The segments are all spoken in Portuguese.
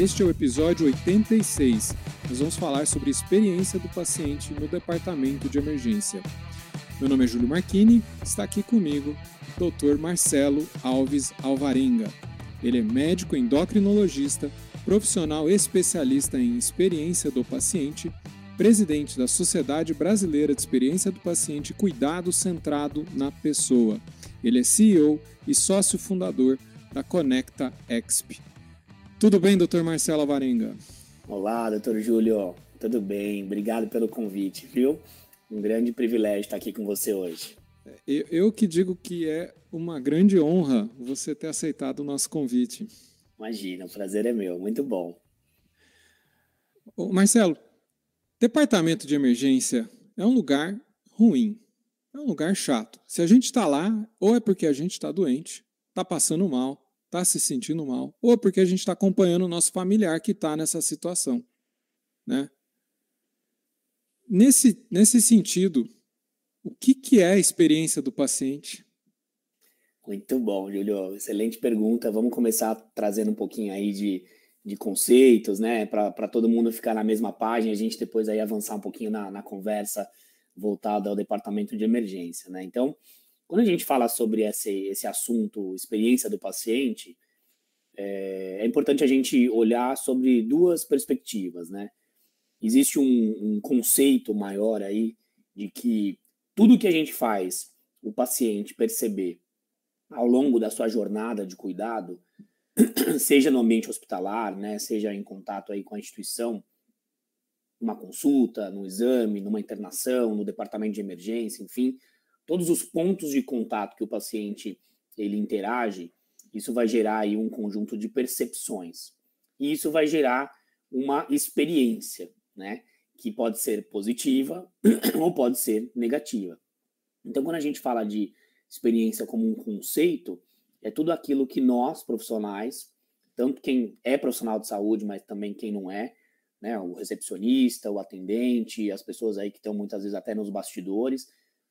Este é o episódio 86. Nós vamos falar sobre a experiência do paciente no departamento de emergência. Meu nome é Júlio Marchini, está aqui comigo Dr. Marcelo Alves Alvarenga. Ele é médico endocrinologista, profissional especialista em experiência do paciente, presidente da Sociedade Brasileira de Experiência do Paciente Cuidado Centrado na Pessoa. Ele é CEO e sócio fundador da Conecta Exp. Tudo bem, doutor Marcelo Varenga? Olá, doutor Júlio. Tudo bem? Obrigado pelo convite, viu? Um grande privilégio estar aqui com você hoje. Eu, eu que digo que é uma grande honra você ter aceitado o nosso convite. Imagina, o prazer é meu. Muito bom. Ô, Marcelo, departamento de emergência é um lugar ruim, é um lugar chato. Se a gente está lá, ou é porque a gente está doente, está passando mal, está se sentindo mal, ou porque a gente está acompanhando o nosso familiar que está nessa situação. Né? Nesse, nesse sentido, o que, que é a experiência do paciente? Muito bom, Julio. Excelente pergunta. Vamos começar trazendo um pouquinho aí de, de conceitos, né? Para todo mundo ficar na mesma página, a gente depois aí avançar um pouquinho na, na conversa voltada ao departamento de emergência, né? Então, quando a gente fala sobre esse, esse assunto, experiência do paciente, é, é importante a gente olhar sobre duas perspectivas, né? Existe um, um conceito maior aí de que tudo que a gente faz o paciente perceber ao longo da sua jornada de cuidado, seja no ambiente hospitalar, né, seja em contato aí com a instituição, uma consulta, no exame, numa internação, no departamento de emergência, enfim, todos os pontos de contato que o paciente ele interage, isso vai gerar aí um conjunto de percepções. E isso vai gerar uma experiência, né? Que pode ser positiva ou pode ser negativa. Então, quando a gente fala de experiência como um conceito, é tudo aquilo que nós, profissionais, tanto quem é profissional de saúde, mas também quem não é, né? O recepcionista, o atendente, as pessoas aí que estão muitas vezes até nos bastidores,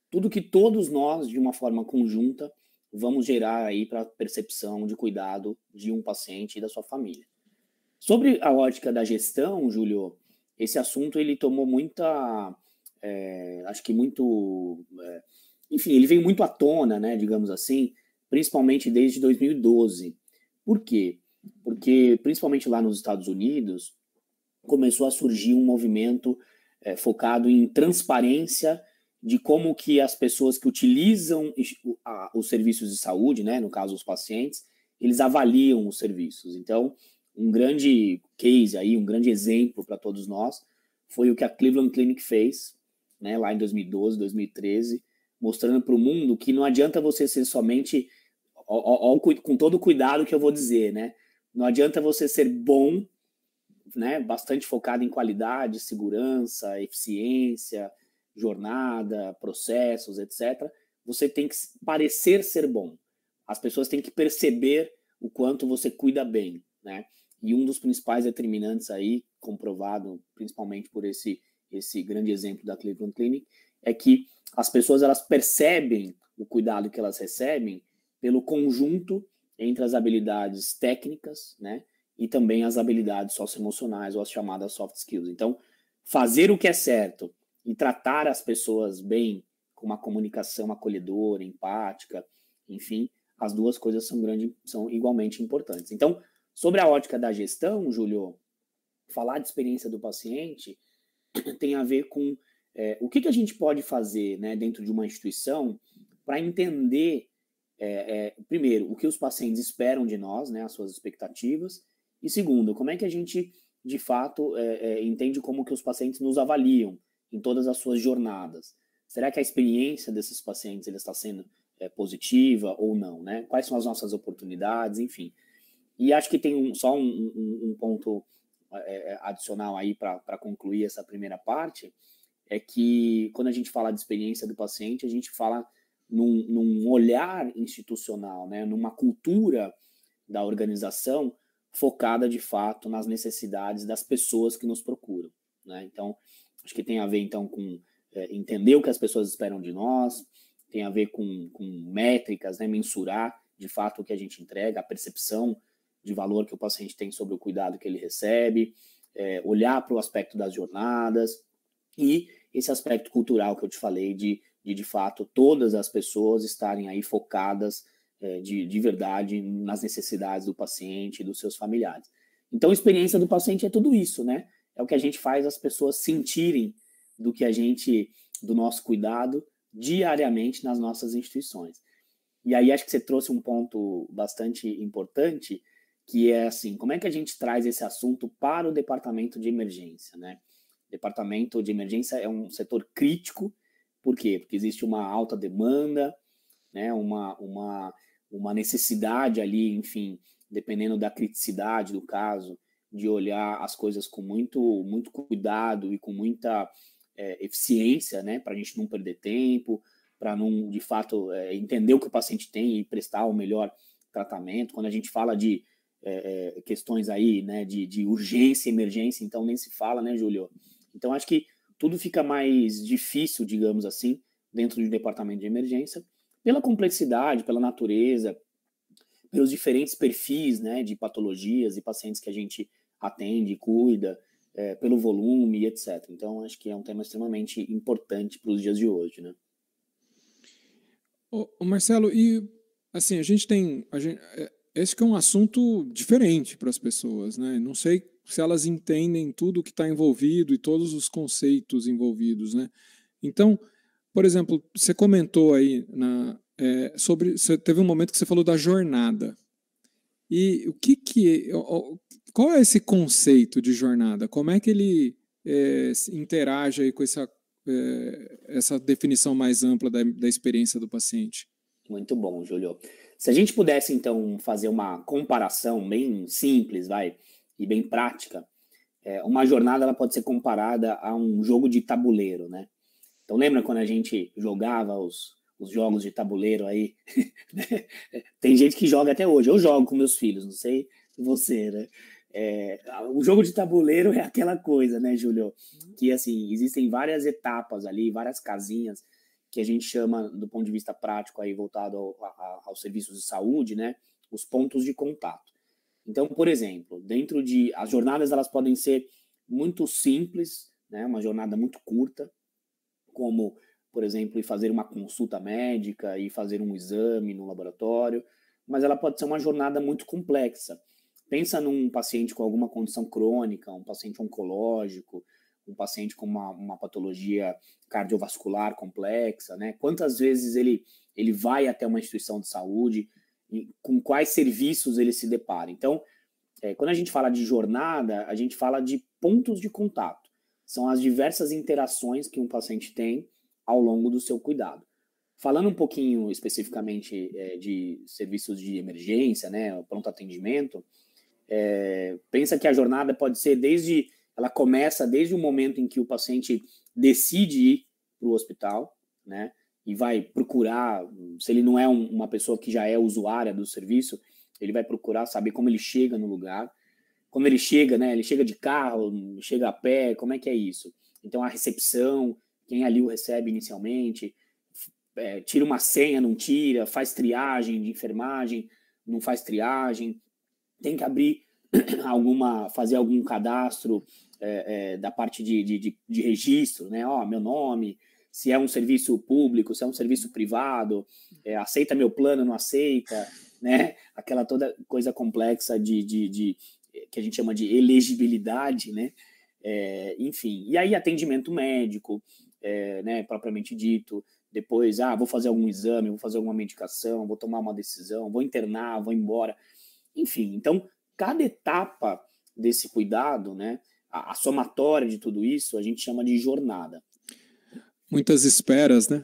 tudo que todos nós, de uma forma conjunta, vamos gerar aí para a percepção de cuidado de um paciente e da sua família. Sobre a ótica da gestão, Júlio, esse assunto ele tomou muita, é, acho que muito, é, enfim, ele veio muito à tona, né, digamos assim, principalmente desde 2012. Por quê? Porque, principalmente lá nos Estados Unidos, começou a surgir um movimento é, focado em transparência de como que as pessoas que utilizam os serviços de saúde, né, no caso os pacientes, eles avaliam os serviços. Então, um grande case aí, um grande exemplo para todos nós foi o que a Cleveland Clinic fez, né, lá em 2012, 2013, mostrando para o mundo que não adianta você ser somente, ó, ó, com todo o cuidado que eu vou dizer, né, não adianta você ser bom, né, bastante focado em qualidade, segurança, eficiência, jornada, processos, etc., você tem que parecer ser bom. As pessoas têm que perceber o quanto você cuida bem, né? E um dos principais determinantes aí, comprovado principalmente por esse esse grande exemplo da Cleveland Clinic, é que as pessoas elas percebem o cuidado que elas recebem pelo conjunto entre as habilidades técnicas, né, e também as habilidades socioemocionais ou as chamadas soft skills. Então, fazer o que é certo e tratar as pessoas bem, com uma comunicação acolhedora, empática, enfim, as duas coisas são, grande, são igualmente importantes. Então, sobre a ótica da gestão, Júlio, falar de experiência do paciente tem a ver com é, o que, que a gente pode fazer né, dentro de uma instituição para entender, é, é, primeiro, o que os pacientes esperam de nós, né, as suas expectativas, e segundo, como é que a gente, de fato, é, é, entende como que os pacientes nos avaliam, em todas as suas jornadas. Será que a experiência desses pacientes ele está sendo é, positiva ou não? Né? Quais são as nossas oportunidades, enfim. E acho que tem um, só um, um, um ponto é, é adicional aí para concluir essa primeira parte é que quando a gente fala de experiência do paciente, a gente fala num, num olhar institucional, né, numa cultura da organização focada de fato nas necessidades das pessoas que nos procuram. Né? Então, acho que tem a ver então com é, entender o que as pessoas esperam de nós, tem a ver com, com métricas, né, mensurar de fato o que a gente entrega, a percepção de valor que o paciente tem sobre o cuidado que ele recebe, é, olhar para o aspecto das jornadas e esse aspecto cultural que eu te falei de, de, de fato, todas as pessoas estarem aí focadas é, de, de verdade nas necessidades do paciente e dos seus familiares. Então, a experiência do paciente é tudo isso, né? É o que a gente faz as pessoas sentirem do que a gente, do nosso cuidado diariamente nas nossas instituições. E aí acho que você trouxe um ponto bastante importante, que é assim, como é que a gente traz esse assunto para o departamento de emergência, né? departamento de emergência é um setor crítico, por quê? Porque existe uma alta demanda, né, uma, uma, uma necessidade ali, enfim, dependendo da criticidade do caso, de olhar as coisas com muito, muito cuidado e com muita é, eficiência, né, para a gente não perder tempo, para não, de fato, é, entender o que o paciente tem e prestar o melhor tratamento. Quando a gente fala de é, é questões aí, né, de, de urgência emergência, então nem se fala, né, Júlio? Então, acho que tudo fica mais difícil, digamos assim, dentro do departamento de emergência, pela complexidade, pela natureza, pelos diferentes perfis né, de patologias e pacientes que a gente atende, cuida, é, pelo volume, etc. Então, acho que é um tema extremamente importante para os dias de hoje. Né? Ô, Marcelo, e assim, a gente tem. A gente, é, esse é um assunto diferente para as pessoas, né? Não sei se elas entendem tudo que está envolvido e todos os conceitos envolvidos, né? Então, por exemplo, você comentou aí na, é, sobre, você teve um momento que você falou da jornada. E o que que, qual é esse conceito de jornada? Como é que ele é, interage aí com essa, é, essa definição mais ampla da, da experiência do paciente? Muito bom, Júlio. Se a gente pudesse, então, fazer uma comparação bem simples, vai, e bem prática, é, uma jornada ela pode ser comparada a um jogo de tabuleiro, né? Então lembra quando a gente jogava os, os jogos de tabuleiro aí? Tem gente que joga até hoje. Eu jogo com meus filhos, não sei você, né? É, o jogo de tabuleiro é aquela coisa, né, Júlio? Que assim, existem várias etapas ali, várias casinhas que a gente chama, do ponto de vista prático, aí voltado ao, a, aos serviços de saúde, né? Os pontos de contato. Então, por exemplo, dentro de as jornadas elas podem ser muito simples, né, uma jornada muito curta, como, por exemplo, ir fazer uma consulta médica e fazer um exame no laboratório, mas ela pode ser uma jornada muito complexa. Pensa num paciente com alguma condição crônica, um paciente oncológico, um paciente com uma, uma patologia cardiovascular complexa, né? Quantas vezes ele, ele vai até uma instituição de saúde com quais serviços ele se depara. Então, é, quando a gente fala de jornada, a gente fala de pontos de contato. São as diversas interações que um paciente tem ao longo do seu cuidado. Falando um pouquinho especificamente é, de serviços de emergência, né, pronto atendimento, é, pensa que a jornada pode ser desde, ela começa desde o momento em que o paciente decide ir para o hospital, né, e vai procurar, se ele não é um, uma pessoa que já é usuária do serviço, ele vai procurar saber como ele chega no lugar. Como ele chega, né? Ele chega de carro, chega a pé, como é que é isso? Então a recepção, quem ali o recebe inicialmente, é, tira uma senha, não tira, faz triagem de enfermagem, não faz triagem, tem que abrir alguma, fazer algum cadastro é, é, da parte de, de, de, registro, né? Ó, meu nome, se é um serviço público, se é um serviço privado, é, aceita meu plano, não aceita, né? Aquela toda coisa complexa de, de, de que a gente chama de elegibilidade, né? É, enfim, e aí atendimento médico, é, né, propriamente dito, depois, ah, vou fazer algum exame, vou fazer alguma medicação, vou tomar uma decisão, vou internar, vou embora, enfim, então, cada etapa desse cuidado, né, a, a somatória de tudo isso, a gente chama de jornada. Muitas esperas, né?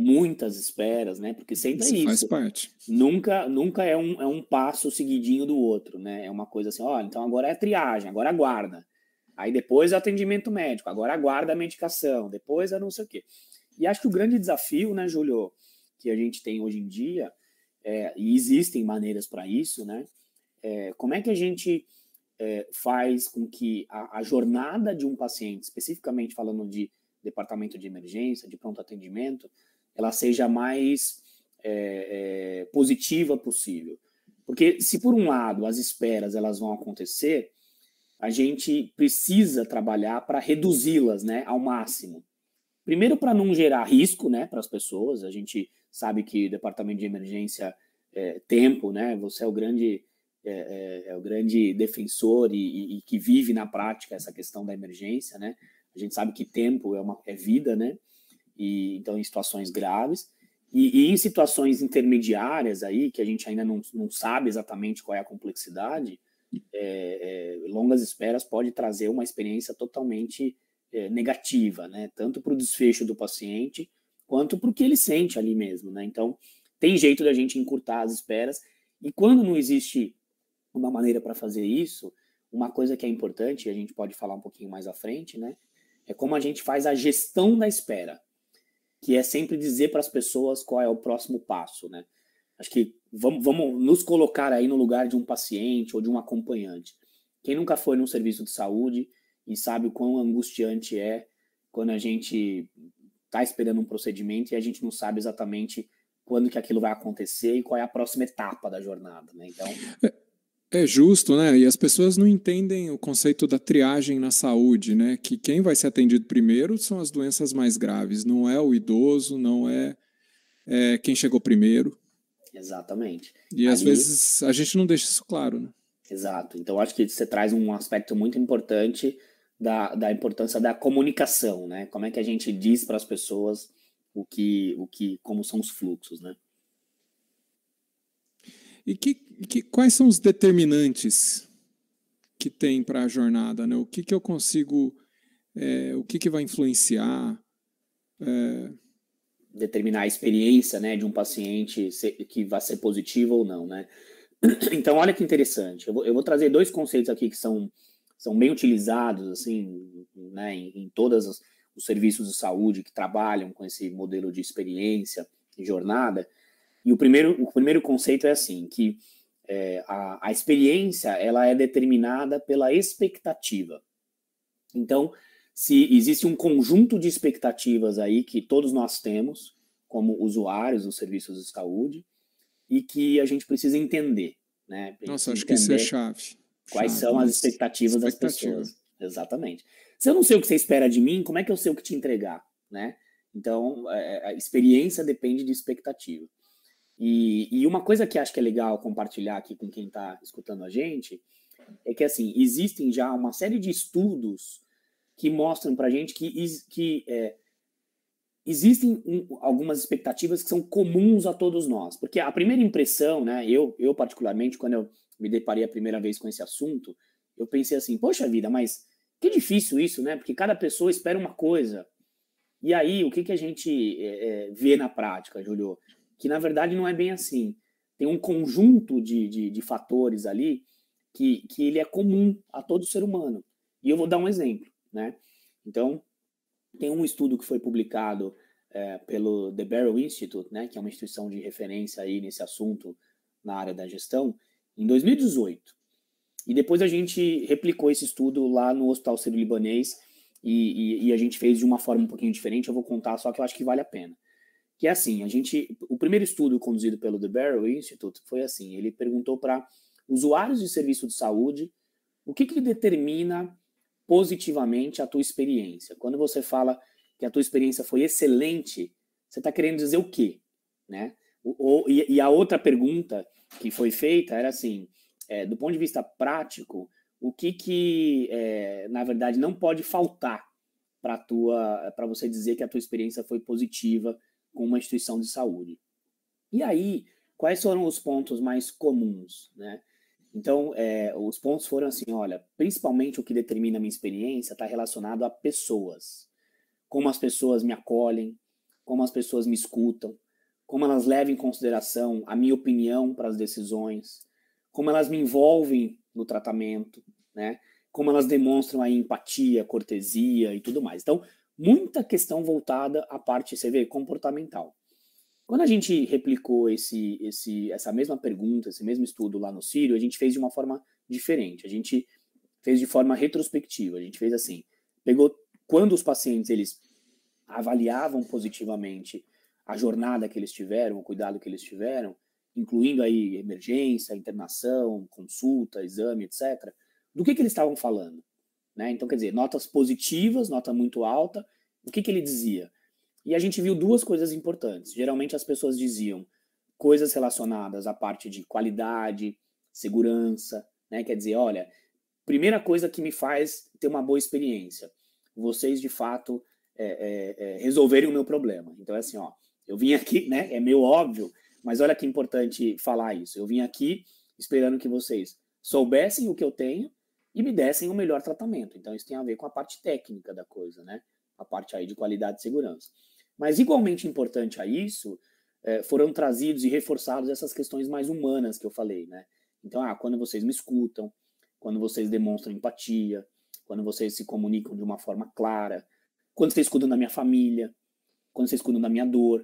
muitas esperas, né? Porque sempre isso é isso. Faz parte. Nunca, nunca é um, é um passo seguidinho do outro, né? É uma coisa assim, olha, então agora é triagem, agora aguarda. Aí depois é atendimento médico, agora aguarda a medicação, depois é não sei o quê. E acho que o grande desafio, né, Júlio, que a gente tem hoje em dia, é, e existem maneiras para isso, né? É, como é que a gente é, faz com que a, a, jornada de um paciente, especificamente falando de departamento de emergência, de pronto atendimento, ela seja mais é, positiva possível. Porque se por um lado as esperas elas vão acontecer, a gente precisa trabalhar para reduzi-las, né, ao máximo. Primeiro para não gerar risco, né, para as pessoas. A gente sabe que o departamento de emergência é tempo, né? Você é o grande é, é, é o grande defensor e, e, e, que vive na prática essa questão da emergência, né? A gente sabe que tempo é uma é vida, né? e então em situações graves. E, e, em situações intermediárias aí, que a gente ainda não, não sabe exatamente qual é a complexidade, é, é, longas esperas pode trazer uma experiência totalmente é, negativa, né? Tanto para o desfecho do paciente, quanto para o que ele sente ali mesmo, né? Então, tem jeito da gente encurtar as esperas. E quando não existe uma maneira para fazer isso, uma coisa que é importante, e a gente pode falar um pouquinho mais à frente, né? É como a gente faz a gestão da espera que é sempre dizer para as pessoas qual é o próximo passo, né? Acho que vamos, vamos nos colocar aí no lugar de um paciente ou de um acompanhante. Quem nunca foi num serviço de saúde e sabe o quão angustiante é quando a gente está esperando um procedimento e a gente não sabe exatamente quando que aquilo vai acontecer e qual é a próxima etapa da jornada, né? Então, é, é justo, né? E as pessoas não entendem o conceito da triagem na saúde, né? Que quem vai ser atendido primeiro são as doenças mais graves, não é o idoso, não é, é quem chegou primeiro. Exatamente. E às vezes a gente não deixa isso claro, né? Exato. Então acho que você traz um aspecto muito importante da, da importância da comunicação, né? Como é que a gente diz para as pessoas o que, o que, como são os fluxos, né? E que, que, quais são os determinantes que tem para a jornada? Né? O que, que eu consigo, é, o que, que vai influenciar? É... Determinar a experiência né, de um paciente que vai ser positivo ou não. Né? Então, olha que interessante. Eu vou, eu vou trazer dois conceitos aqui que são, são bem utilizados assim, né, em, em todos os serviços de saúde que trabalham com esse modelo de experiência e jornada e o primeiro, o primeiro conceito é assim, que é, a, a experiência ela é determinada pela expectativa. Então, se existe um conjunto de expectativas aí que todos nós temos, como usuários dos serviços de saúde, e que a gente precisa entender. Né? Nossa, acho que isso é chave. Quais chave, são as expectativas das pessoas. Exatamente. Se eu não sei o que você espera de mim, como é que eu sei o que te entregar? Né? Então, é, a experiência depende de expectativa. E, e, uma coisa que acho que é legal compartilhar aqui com quem está escutando a gente é que assim existem já uma série de estudos que mostram para a gente que, que é, existem um, algumas expectativas que são comuns a todos nós, porque a primeira impressão, né? Eu, eu particularmente quando eu me deparei a primeira vez com esse assunto, eu pensei assim, poxa vida, mas que difícil isso, né? Porque cada pessoa espera uma coisa. E aí, o que, que a gente é, é vê na prática, Julio? que na verdade não é bem assim. Tem um conjunto de, de, de fatores ali que, que ele é comum a todo ser humano. E eu vou dar um exemplo, né? Então, tem um estudo que foi publicado é, pelo The Barrow Institute, né, que é uma instituição de referência aí nesse assunto na área da gestão, em 2018. E depois a gente replicou esse estudo lá no Hospital Sírio-Libanês e, e, e, a gente fez de uma forma um pouquinho diferente. Eu vou contar, só que eu acho que vale a pena que é assim, a gente, o primeiro estudo conduzido pelo The Barrow Institute foi assim, ele perguntou para usuários de serviço de saúde o que, que determina positivamente a tua experiência. Quando você fala que a tua experiência foi excelente, você está querendo dizer o quê? Né? O, o, e, e, a outra pergunta que foi feita era assim, é, do ponto de vista prático, o que que, é, na verdade, não pode faltar para tua para você dizer que a tua experiência foi positiva com uma instituição de saúde. E aí, quais foram os pontos mais comuns, né? Então, é, os pontos foram assim, olha, principalmente o que determina a minha experiência está relacionado a pessoas. Como as pessoas me acolhem, como as pessoas me escutam, como elas levam em consideração a minha opinião para as decisões, como elas me envolvem no tratamento, né? Como elas demonstram a empatia, cortesia e tudo mais. Então, muita questão voltada à parte, você vê, comportamental. Quando a gente replicou esse, esse, essa mesma pergunta, esse mesmo estudo lá no Sírio, a gente fez de uma forma diferente. A gente fez de forma retrospectiva. A gente fez assim, pegou quando os pacientes eles avaliavam positivamente a jornada que eles tiveram, o cuidado que eles tiveram, incluindo aí emergência, internação, consulta, exame, etc. Do que, que eles estavam falando? Né? Então, quer dizer, notas positivas, nota muito alta. O que, que ele dizia? E a gente viu duas coisas importantes. Geralmente as pessoas diziam coisas relacionadas à parte de qualidade, segurança, né? Quer dizer, olha, primeira coisa que me faz ter uma boa experiência, vocês de fato é, é, é, resolverem o meu problema. Então é assim, ó, eu vim aqui, né? É meio óbvio, mas olha que importante falar isso. Eu vim aqui esperando que vocês soubessem o que eu tenho e me dessem o melhor tratamento. Então isso tem a ver com a parte técnica da coisa, né? A parte aí de qualidade e segurança. Mas igualmente importante a isso, é, foram trazidos e reforçados essas questões mais humanas que eu falei, né? Então, ah, quando vocês me escutam, quando vocês demonstram empatia, quando vocês se comunicam de uma forma clara, quando vocês cuidam da minha família, quando vocês cuidam da minha dor,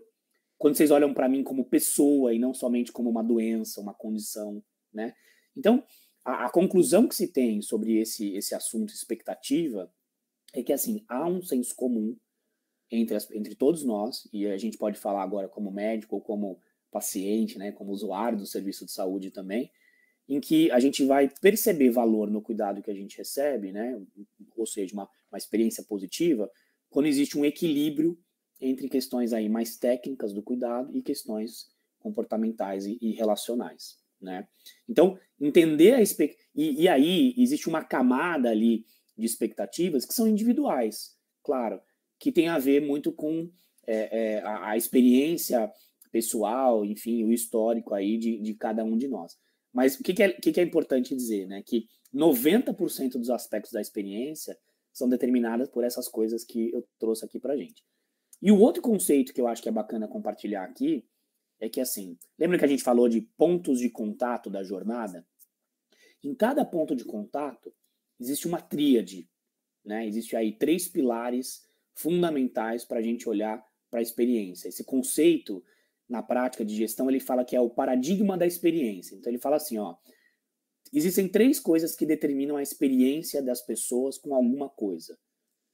quando vocês olham para mim como pessoa e não somente como uma doença, uma condição, né? Então, a, a, conclusão que se tem sobre esse, esse assunto expectativa é que, assim, há um senso comum entre, as, entre todos nós, e a gente pode falar agora como médico ou como paciente, né, como usuário do serviço de saúde também, em que a gente vai perceber valor no cuidado que a gente recebe, né, ou seja, uma, uma experiência positiva, quando existe um equilíbrio entre questões aí mais técnicas do cuidado e questões comportamentais e, e relacionais, né? Então, entender a expect... e, e aí existe uma camada ali de expectativas que são individuais, claro, que tem a ver muito com é, é, a, a, experiência pessoal, enfim, o histórico aí de, de cada um de nós. Mas o que, que, é, que, que é importante dizer, né? Que 90% dos aspectos da experiência são determinadas por essas coisas que eu trouxe aqui para gente. E o outro conceito que eu acho que é bacana compartilhar aqui é que, assim, lembra que a gente falou de pontos de contato da jornada? Em cada ponto de contato existe uma tríade, né? Existe aí três pilares fundamentais para a gente olhar para a experiência. Esse conceito, na prática de gestão, ele fala que é o paradigma da experiência. Então, ele fala assim, ó, existem três coisas que determinam a experiência das pessoas com alguma coisa.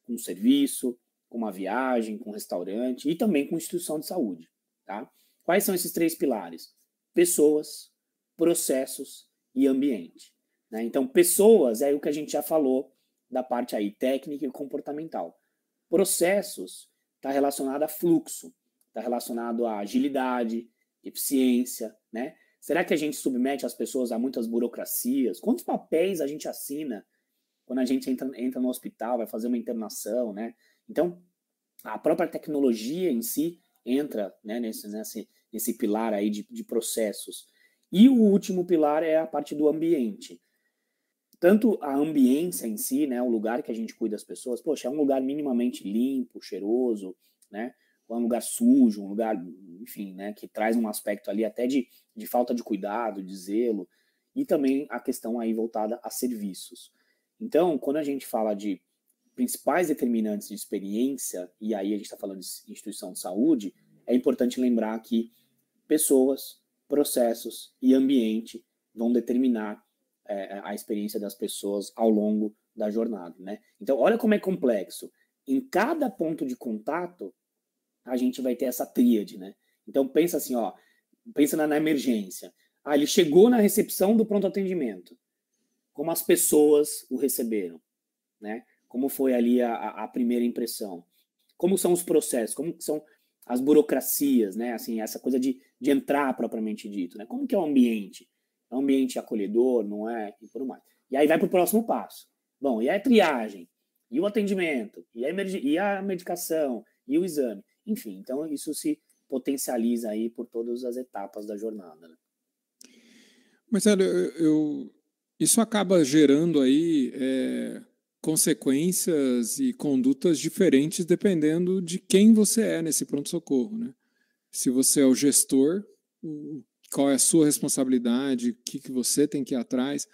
Com um serviço, com uma viagem, com um restaurante e também com instituição de saúde. Tá? Quais são esses três pilares? Pessoas, processos e ambiente. Né? Então, pessoas é o que a gente já falou da parte aí técnica e comportamental. Processos está relacionado a fluxo, está relacionado a agilidade, eficiência, né? Será que a gente submete as pessoas a muitas burocracias? Quantos papéis a gente assina quando a gente entra, entra no hospital, vai fazer uma internação, né? Então, a própria tecnologia em si entra né, nesse, nesse, nesse pilar aí de, de processos. E o último pilar é a parte do ambiente. Tanto a ambiência em si, né, o lugar que a gente cuida das pessoas, poxa, é um lugar minimamente limpo, cheiroso, né? Ou é um lugar sujo, um lugar, enfim, né, que traz um aspecto ali até de, de falta de cuidado, de zelo, e também a questão aí voltada a serviços. Então, quando a gente fala de principais determinantes de experiência, e aí a gente está falando de instituição de saúde, é importante lembrar que pessoas, processos e ambiente vão determinar é, a experiência das pessoas ao longo da jornada, né? Então, olha como é complexo. Em cada ponto de contato, a gente vai ter essa tríade, né? Então, pensa assim, ó, pensa na, na emergência. Ah, ele chegou na recepção do pronto atendimento. Como as pessoas o receberam, né? Como foi ali a, a primeira impressão? Como são os processos? Como são as burocracias, né? Assim, essa coisa de, de entrar propriamente dito, né? Como que é o ambiente? Ambiente acolhedor, não é? E por mais. E aí vai para o próximo passo. Bom, e a triagem? E o atendimento? E a, e a medicação? E o exame? Enfim, então isso se potencializa aí por todas as etapas da jornada. Né? Marcelo, eu, isso acaba gerando aí é, consequências e condutas diferentes dependendo de quem você é nesse pronto-socorro. Né? Se você é o gestor, qual é a sua responsabilidade, o que, que você tem que ir atrás.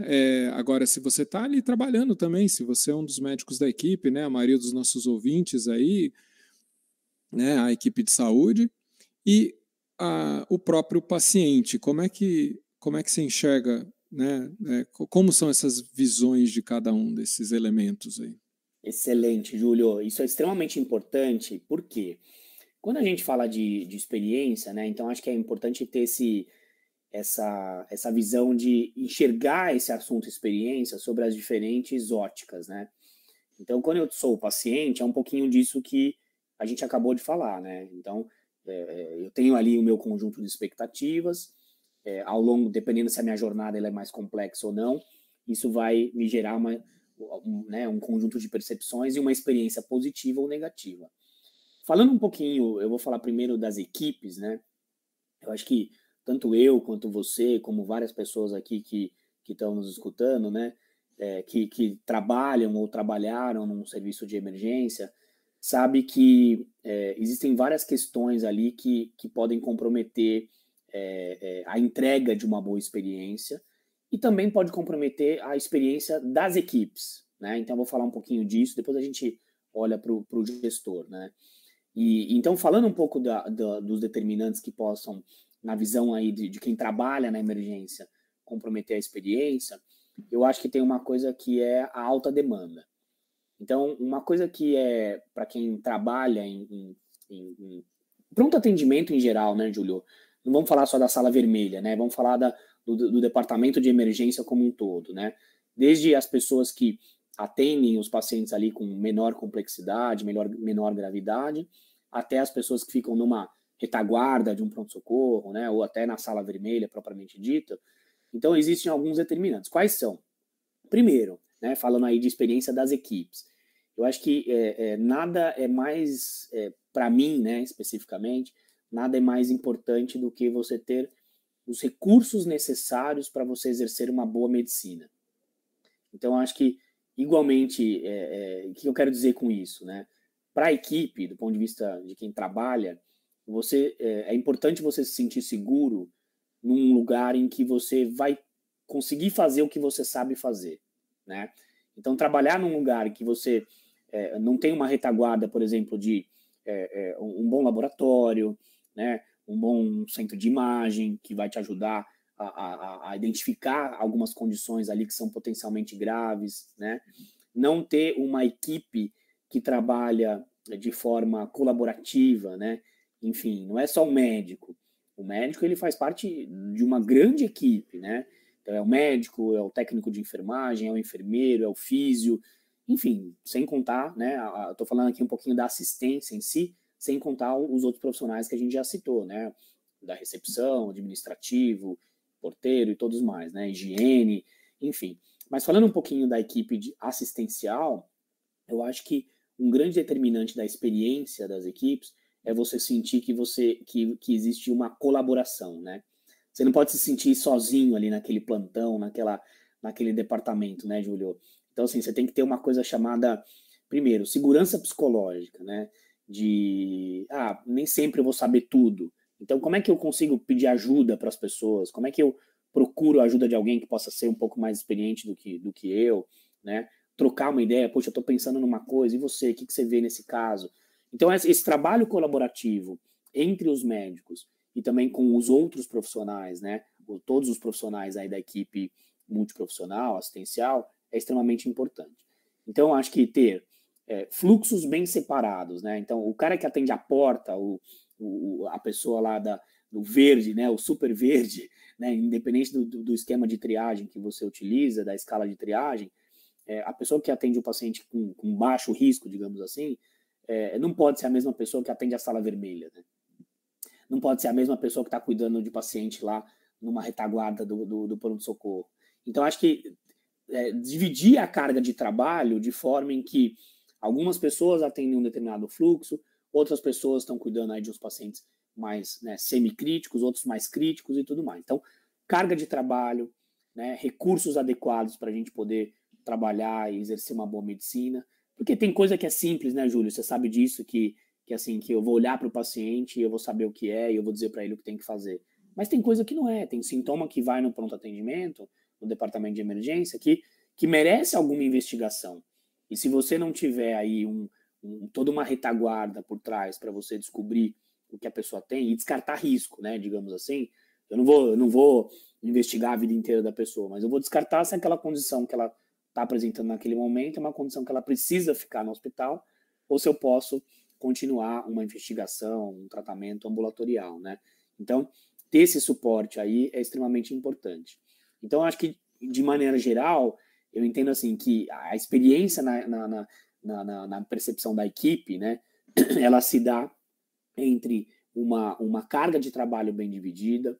É, agora, se você está ali trabalhando também, se você é um dos médicos da equipe, né, a maioria dos nossos ouvintes aí, né, a equipe de saúde, e a, o próprio paciente, como é que, como é que se enxerga né? É, como são essas visões de cada um desses elementos aí? Excelente, Júlio. Isso é extremamente importante, porque quando a gente fala de, de experiência, né? Então acho que é importante ter esse, essa, essa visão de enxergar esse assunto experiência sobre as diferentes óticas, né? Então, quando eu sou paciente, é um pouquinho disso que a gente acabou de falar, né? Então, é, é eu tenho ali o meu conjunto de expectativas, é, ao longo, dependendo se a minha jornada ela é mais complexa ou não, isso vai me gerar uma, um, né, um conjunto de percepções e uma experiência positiva ou negativa. Falando um pouquinho, eu vou falar primeiro das equipes, né? Eu acho que tanto eu quanto você, como várias pessoas aqui que, estão nos escutando, né? É, que, que trabalham ou trabalharam num serviço de emergência, sabe que é, existem várias questões ali que, que podem comprometer é, é, a entrega de uma boa experiência e também pode comprometer a experiência das equipes. Né? Então, vou falar um pouquinho disso, depois a gente olha para o gestor. Né? E, então, falando um pouco da, da, dos determinantes que possam, na visão aí de, de quem trabalha na emergência, comprometer a experiência, eu acho que tem uma coisa que é a alta demanda. Então, uma coisa que é para quem trabalha em, em, em, em, pronto atendimento em geral, né, Julio? não vamos falar só da sala vermelha, né? Vamos falar da, do, do, departamento de emergência como um todo, né? Desde as pessoas que atendem os pacientes ali com menor complexidade, menor, menor gravidade, até as pessoas que ficam numa retaguarda de um pronto-socorro, né? Ou até na sala vermelha, propriamente dita. Então, existem alguns determinantes. Quais são? Primeiro, né, falando aí de experiência das equipes, eu acho que é, é, nada é mais, é, para mim, né, especificamente, nada é mais importante do que você ter os recursos necessários para você exercer uma boa medicina. Então, acho que, igualmente, é, é, o que eu quero dizer com isso? Né? Para a equipe, do ponto de vista de quem trabalha, você é, é importante você se sentir seguro num lugar em que você vai conseguir fazer o que você sabe fazer. Né? Então, trabalhar num lugar que você é, não tem uma retaguarda, por exemplo, de é, é, um bom laboratório, né? Um bom centro de imagem que vai te ajudar a, a, a, identificar algumas condições ali que são potencialmente graves, né? Não ter uma equipe que trabalha de forma colaborativa, né? Enfim, não é só o médico. O médico ele faz parte de uma grande equipe, né? Então é o médico, é o técnico de enfermagem, é o enfermeiro, é o físio, enfim, sem contar, né? Estou falando aqui um pouquinho da assistência em si, sem contar os outros profissionais que a gente já citou, né? Da recepção, administrativo, porteiro e todos mais, né? Higiene, enfim. Mas falando um pouquinho da equipe de assistencial, eu acho que um grande determinante da experiência das equipes é você sentir que você que, que existe uma colaboração, né? Você não pode se sentir sozinho ali naquele plantão, naquela naquele departamento, né, Júlio? Então assim, você tem que ter uma coisa chamada primeiro, segurança psicológica, né? de ah, nem sempre eu vou saber tudo. Então, como é que eu consigo pedir ajuda para as pessoas? Como é que eu procuro a ajuda de alguém que possa ser um pouco mais experiente do que, do que eu, né? Trocar uma ideia, poxa, eu estou pensando numa coisa, e você, o que, que você vê nesse caso? Então, esse trabalho colaborativo entre os médicos e também com os outros profissionais, né? Todos os profissionais aí da equipe multiprofissional, assistencial, é extremamente importante. Então, acho que ter é, fluxos bem separados, né? Então, o cara que atende a porta, o, o a pessoa lá da, do verde, né, o super verde, né, independente do, do, esquema de triagem que você utiliza, da escala de triagem, é, a pessoa que atende o paciente com, com baixo risco, digamos assim, é, não pode ser a mesma pessoa que atende a sala vermelha, né? Não pode ser a mesma pessoa que está cuidando de paciente lá numa retaguarda do, do, do pronto-socorro. Então, acho que é, dividir a carga de trabalho de forma em que Algumas pessoas atendem um determinado fluxo, outras pessoas estão cuidando aí de uns pacientes mais né, semicríticos, outros mais críticos e tudo mais. Então, carga de trabalho, né, recursos adequados para a gente poder trabalhar e exercer uma boa medicina. Porque tem coisa que é simples, né, Júlio? Você sabe disso, que, que assim, que eu vou olhar para o paciente eu vou saber o que é e eu vou dizer para ele o que tem que fazer. Mas tem coisa que não é, tem sintoma que vai no pronto atendimento, no departamento de emergência, que, que merece alguma investigação. E se você não tiver aí um, um toda uma retaguarda por trás para você descobrir o que a pessoa tem e descartar risco, né, digamos assim, eu não vou, eu não vou investigar a vida inteira da pessoa, mas eu vou descartar se aquela condição que ela está apresentando naquele momento é uma condição que ela precisa ficar no hospital, ou se eu posso continuar uma investigação, um tratamento ambulatorial, né? Então, ter esse suporte aí é extremamente importante. Então, acho que, de maneira geral, eu entendo assim que a experiência na, na, na, na, percepção da equipe, né, ela se dá entre uma, uma carga de trabalho bem dividida,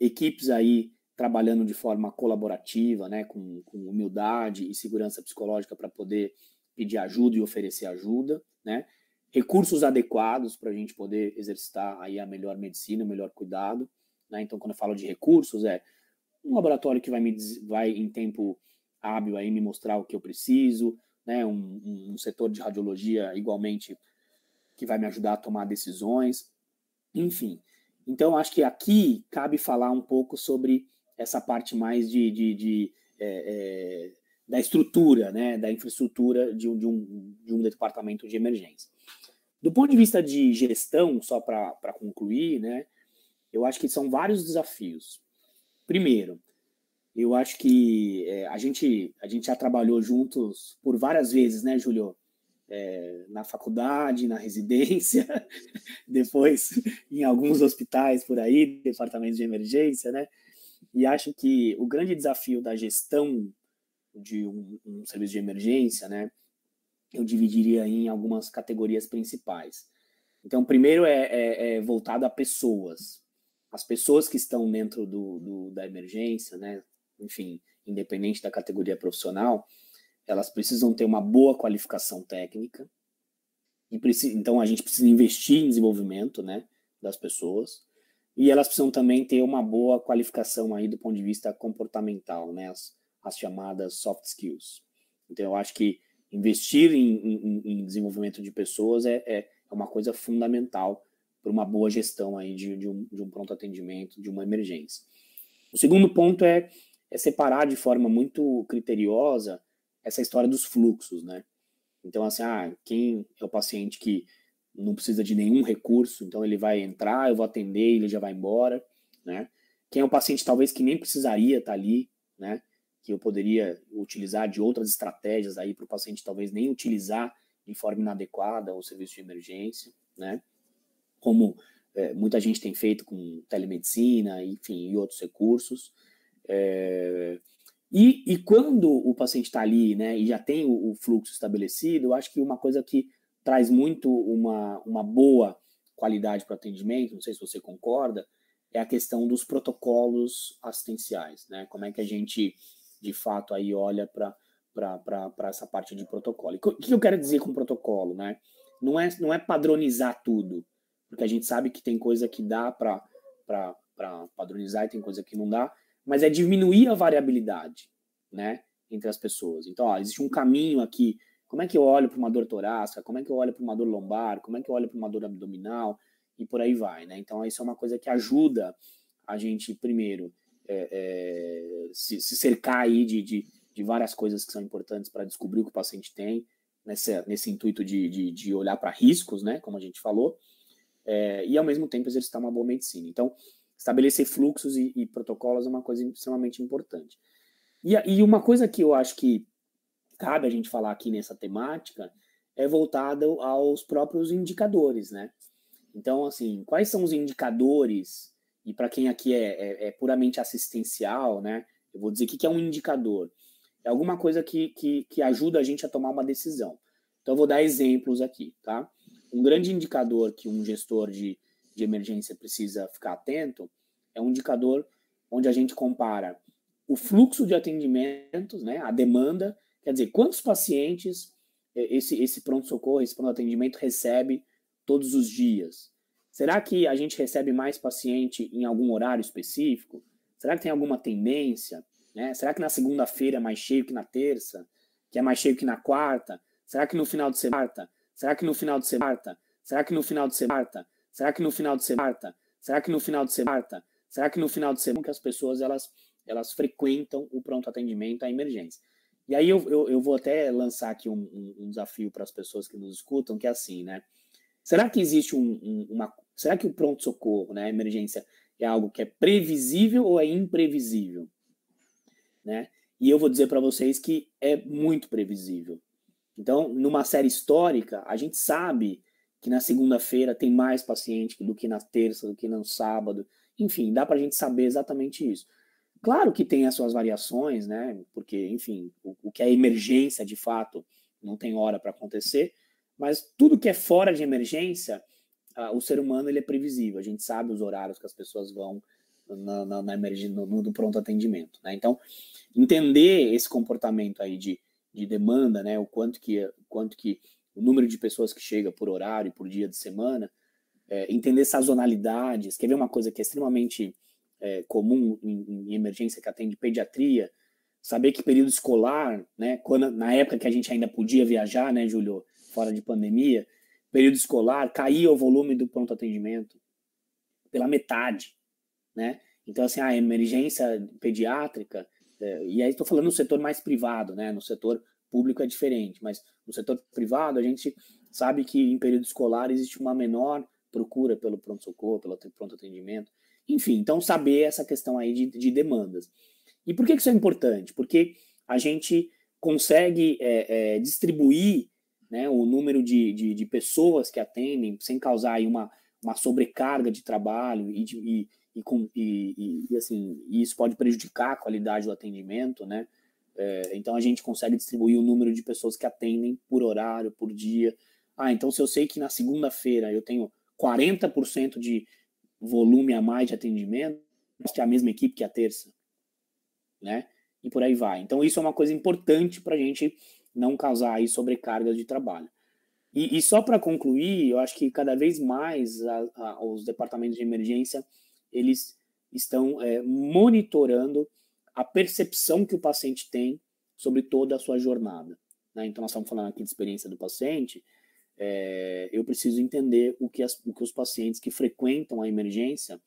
equipes aí trabalhando de forma colaborativa, né, com, com humildade e segurança psicológica para poder pedir ajuda e oferecer ajuda, né, recursos adequados para a gente poder exercitar aí a melhor medicina, o melhor cuidado, né, então quando eu falo de recursos é um laboratório que vai me vai em tempo hábil aí me mostrar o que eu preciso, né, um, um setor de radiologia igualmente que vai me ajudar a tomar decisões, enfim. Então acho que aqui cabe falar um pouco sobre essa parte mais de, de, de é, é, da estrutura, né, da infraestrutura de um, de, um, de um departamento de emergência. Do ponto de vista de gestão, só para concluir, né, eu acho que são vários desafios. Primeiro, eu acho que é, a, gente, a gente já trabalhou juntos por várias vezes, né, Julio? É, na faculdade, na residência, depois em alguns hospitais por aí, departamentos de emergência, né? E acho que o grande desafio da gestão de um, um serviço de emergência, né, eu dividiria em algumas categorias principais. Então, primeiro é, é, é voltado a pessoas. As pessoas que estão dentro do, do, da emergência, né, enfim, independente da categoria profissional, elas precisam ter uma boa qualificação técnica. E então, a gente precisa investir em desenvolvimento né, das pessoas e elas precisam também ter uma boa qualificação aí do ponto de vista comportamental, né? As, as chamadas soft skills. Então, eu acho que investir em, em, em desenvolvimento de pessoas é, é, é uma coisa fundamental para uma boa gestão aí de, de, um, de um pronto atendimento, de uma emergência. O segundo ponto é, é separar de forma muito criteriosa essa história dos fluxos, né? Então, assim, ah, quem é o paciente que não precisa de nenhum recurso, então ele vai entrar, eu vou atender, ele já vai embora, né? Quem é um paciente talvez que nem precisaria estar ali, né? Que eu poderia utilizar de outras estratégias aí para o paciente talvez nem utilizar de forma inadequada o serviço de emergência, né? Como é, muita gente tem feito com telemedicina, enfim, e outros recursos. É, e, e, quando o paciente está ali, né, e já tem o, o fluxo estabelecido, eu acho que uma coisa que traz muito uma, uma boa qualidade para o atendimento, não sei se você concorda, é a questão dos protocolos assistenciais, né? Como é que a gente, de fato, aí olha para essa parte de protocolo. O que eu quero dizer com protocolo, né? Não é, não é padronizar tudo, porque a gente sabe que tem coisa que dá para padronizar e tem coisa que não dá, mas é diminuir a variabilidade, né? Entre as pessoas. Então, ó, existe um caminho aqui como é que eu olho para uma dor torácica? Como é que eu olho para uma dor lombar? Como é que eu olho para uma dor abdominal? E por aí vai, né? Então, isso é uma coisa que ajuda a gente, primeiro, é, é, se, se, cercar aí de, de, de, várias coisas que são importantes para descobrir o que o paciente tem, nesse, intuito de, de, de olhar para riscos, né? Como a gente falou, é, e ao mesmo tempo exercitar uma boa medicina. Então, estabelecer fluxos e, e protocolos é uma coisa extremamente importante. E, e uma coisa que eu acho que cabe a gente falar aqui nessa temática é voltada aos próprios indicadores, né? Então, assim, quais são os indicadores? E para quem aqui é, é, é, puramente assistencial, né? Eu vou dizer o que é um indicador. É alguma coisa que, que, que ajuda a gente a tomar uma decisão. Então, eu vou dar exemplos aqui, tá? Um grande indicador que um gestor de, de emergência precisa ficar atento é um indicador onde a gente compara o fluxo de atendimentos, né, a demanda Quer dizer, quantos pacientes é, esse, esse pronto-socorro, esse pronto-atendimento recebe todos os dias? Será que a gente recebe mais paciente em algum horário específico? Será que tem alguma tendência? Né? Será que na segunda-feira é mais cheio que na terça? que é mais cheio que na quarta? Será que no final de semana? Será que no final de semana? Será que no final de semana? Será que no final de semana? Será que no final de semana? Será que no final de semana que as pessoas elas elas frequentam o pronto atendimento, a emergência? E aí eu, eu, eu vou até lançar aqui um, um, um desafio para as pessoas que nos escutam, que é assim, né? Será que existe um, um, uma. Será que o pronto-socorro, né, a emergência, é algo que é previsível ou é imprevisível? Né? E eu vou dizer para vocês que é muito previsível. Então, numa série histórica, a gente sabe que na segunda-feira tem mais paciente do que na terça, do que no sábado. Enfim, dá para a gente saber exatamente isso. Claro que tem as suas variações, né? Porque, enfim, o, o que é emergência de fato não tem hora para acontecer, mas tudo que é fora de emergência, uh, o ser humano ele é previsível. A gente sabe os horários que as pessoas vão na, na, na no, no, pronto atendimento. Né? Então, entender esse comportamento aí de, de demanda, né? O quanto que, quanto que o número de pessoas que chega por horário, por dia de semana, é, entender sazonalidades. Quer ver uma coisa que é extremamente é, comum em, em, emergência que atende pediatria? Saber que período escolar, né? Quando, na época que a gente ainda podia viajar, né, Júlio? fora de pandemia, período escolar, caía o volume do pronto atendimento pela metade, né? Então, assim, a emergência pediátrica, é, e aí estou falando no setor mais privado, né? No setor público é diferente, mas no setor privado a gente sabe que em período escolar existe uma menor procura pelo pronto-socorro, pelo pronto atendimento. Enfim, então saber essa questão aí de, de demandas. E por que isso é importante? Porque a gente consegue é, é, distribuir né, o número de, de, de, pessoas que atendem, sem causar aí uma, uma sobrecarga de trabalho e, de, e, e, com, e, e, assim, isso pode prejudicar a qualidade do atendimento, né? É, então a gente consegue distribuir o número de pessoas que atendem por horário, por dia. Ah, então se eu sei que na segunda-feira eu tenho 40% de volume a mais de atendimento, que a mesma equipe que a terça, né? E por aí vai. Então isso é uma coisa importante para a gente não causar aí sobrecargas de trabalho. E, e só para concluir, eu acho que cada vez mais a, a, os departamentos de emergência eles estão é, monitorando a percepção que o paciente tem sobre toda a sua jornada. Né? Então, nós estamos falando aqui de experiência do paciente. É, eu preciso entender o que, as, o que os pacientes que frequentam a emergência,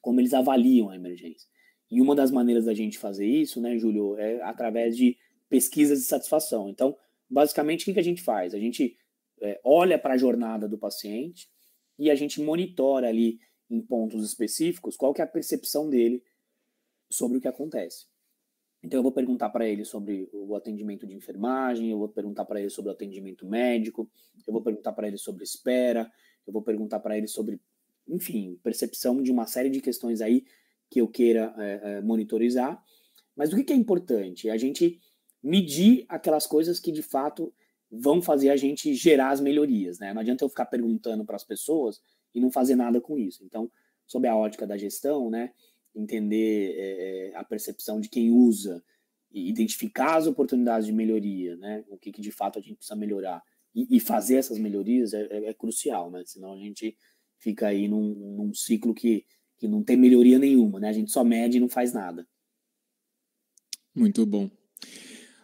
como eles avaliam a emergência. E uma das maneiras da gente fazer isso, né, Júlio, é através de pesquisas de satisfação. Então, basicamente, o que, que a gente faz? A gente é, olha para a jornada do paciente e a gente monitora ali em pontos específicos qual que é a percepção dele sobre o que acontece. Então, eu vou perguntar para ele sobre o atendimento de enfermagem, eu vou perguntar para ele sobre o atendimento médico, eu vou perguntar para ele sobre espera, eu vou perguntar para ele sobre, enfim, percepção de uma série de questões aí que eu queira é, é, monitorizar. Mas o que, que é importante? A gente medir aquelas coisas que de fato vão fazer a gente gerar as melhorias, né? Não adianta eu ficar perguntando para as pessoas e não fazer nada com isso. Então, sob a ótica da gestão, né, entender é, a percepção de quem usa e identificar as oportunidades de melhoria, né, o que, que de fato a gente precisa melhorar e, e fazer essas melhorias é, é, é, crucial, né? Senão a gente fica aí num, num ciclo que, que não tem melhoria nenhuma, né? A gente só mede e não faz nada. Muito bom.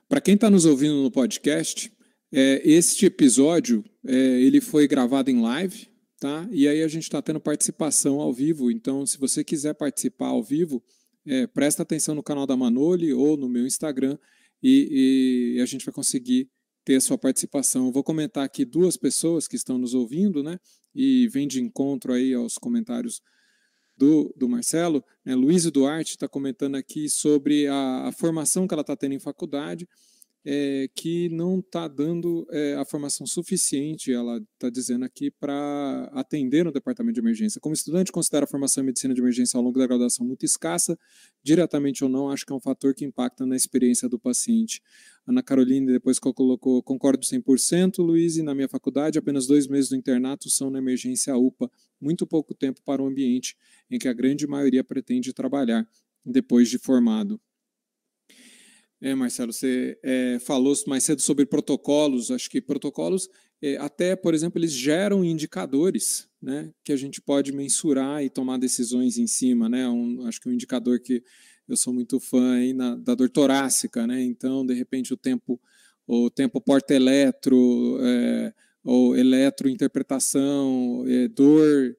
Para quem está nos ouvindo no podcast, é, este episódio é, ele foi gravado em live, tá? E aí a gente está tendo participação ao vivo. Então, se você quiser participar ao vivo, é, presta atenção no canal da Manoli ou no meu Instagram e, e a gente vai conseguir ter a sua participação. Eu vou comentar aqui duas pessoas que estão nos ouvindo, né? E vem de encontro aí aos comentários do, do Marcelo, né, Luiz Duarte está comentando aqui sobre a, a, formação que ela está tendo em faculdade, é, que não está dando é, a formação suficiente, ela está dizendo aqui, para atender no departamento de emergência. Como estudante, considera a formação em medicina de emergência ao longo da graduação muito escassa, diretamente ou não, acho que é um fator que impacta na experiência do paciente. Ana Carolina depois colocou, concordo 100%, Luiz, e na minha faculdade, apenas dois meses do internato são na emergência UPA, muito pouco tempo para o ambiente em que a grande maioria pretende trabalhar depois de formado. É, Marcelo, você é, falou mais cedo sobre protocolos. Acho que protocolos, é, até, por exemplo, eles geram indicadores né, que a gente pode mensurar e tomar decisões em cima. Né? Um, acho que um indicador que eu sou muito fã aí na, da dor torácica, né? então, de repente, o tempo ou tempo porta-eletro, é, ou eletrointerpretação, é, dor,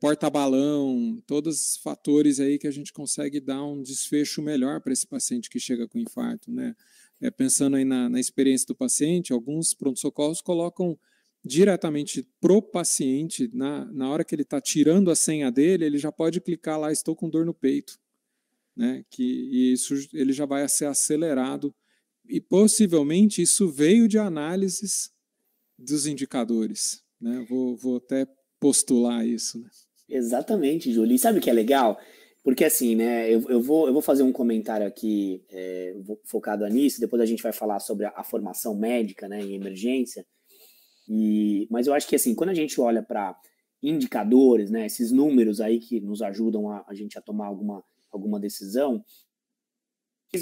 porta-balão, todos os fatores aí que a gente consegue dar um desfecho melhor para esse paciente que chega com infarto, né? É, pensando aí na, na experiência do paciente, alguns pronto-socorros colocam diretamente pro paciente, na, na hora que ele está tirando a senha dele, ele já pode clicar lá, estou com dor no peito, né? Que isso ele já vai ser acelerado e possivelmente isso veio de análises dos indicadores, né? Vou, vou até postular isso, né? Exatamente, Júlio. E sabe o que é legal? Porque assim, né, eu, eu, vou, eu vou fazer um comentário aqui é, focado nisso, depois a gente vai falar sobre a, a formação médica né, em emergência. E, mas eu acho que assim, quando a gente olha para indicadores, né, esses números aí que nos ajudam a, a gente a tomar alguma, alguma decisão,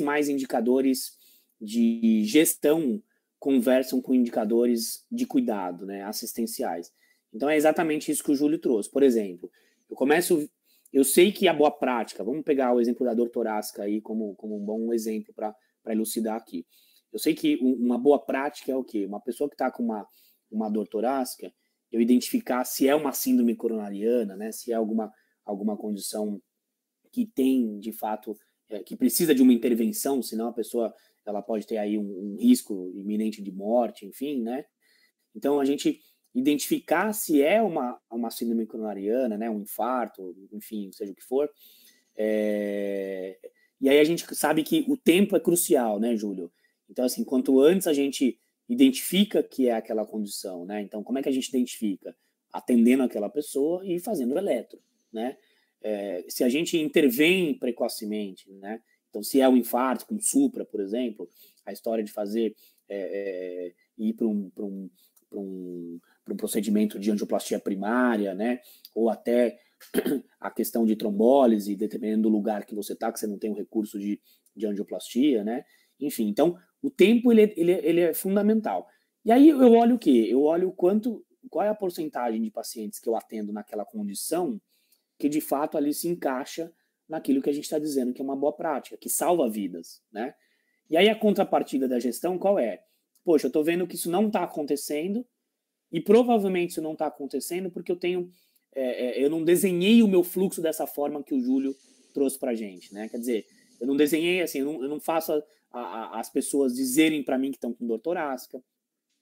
mais indicadores de gestão conversam com indicadores de cuidado, né, assistenciais. Então é exatamente isso que o Júlio trouxe. Por exemplo, eu começo, eu sei que a boa prática, vamos pegar o exemplo da dor torácica aí como, como um bom exemplo para elucidar aqui. Eu sei que uma boa prática é o quê? Uma pessoa que está com uma uma dor torácica, eu identificar se é uma síndrome coronariana, né, se é alguma, alguma condição que tem, de fato, é, que precisa de uma intervenção, senão a pessoa ela pode ter aí um, um, risco iminente de morte, enfim, né? Então, a gente identificar se é uma, uma síndrome coronariana, né, um infarto, enfim, seja o que for, é... e aí a gente sabe que o tempo é crucial, né, Júlio? Então, assim, quanto antes a gente identifica que é aquela condição, né? Então, como é que a gente identifica? Atendendo aquela pessoa e fazendo o eletro, né? É, se a gente intervém precocemente, né? Então, se é um infarto com supra, por exemplo, a história de fazer é, é, ir para um, um, um, um procedimento de angioplastia primária, né? Ou até a questão de trombólise, dependendo do lugar que você está, que você não tem o recurso de, de angioplastia, né? Enfim, então o tempo ele, ele, ele é fundamental. E aí eu olho o quê? Eu olho quanto, qual é a porcentagem de pacientes que eu atendo naquela condição que de fato ali se encaixa naquilo que a gente está dizendo que é uma boa prática, que salva vidas, né? E aí a contrapartida da gestão qual é? Poxa, eu estou vendo que isso não está acontecendo e provavelmente isso não está acontecendo porque eu tenho, é, é, eu não desenhei o meu fluxo dessa forma que o Júlio trouxe para gente, né? Quer dizer, eu não desenhei assim, eu não, eu não faço a, a, as pessoas dizerem para mim que estão com dor torácica.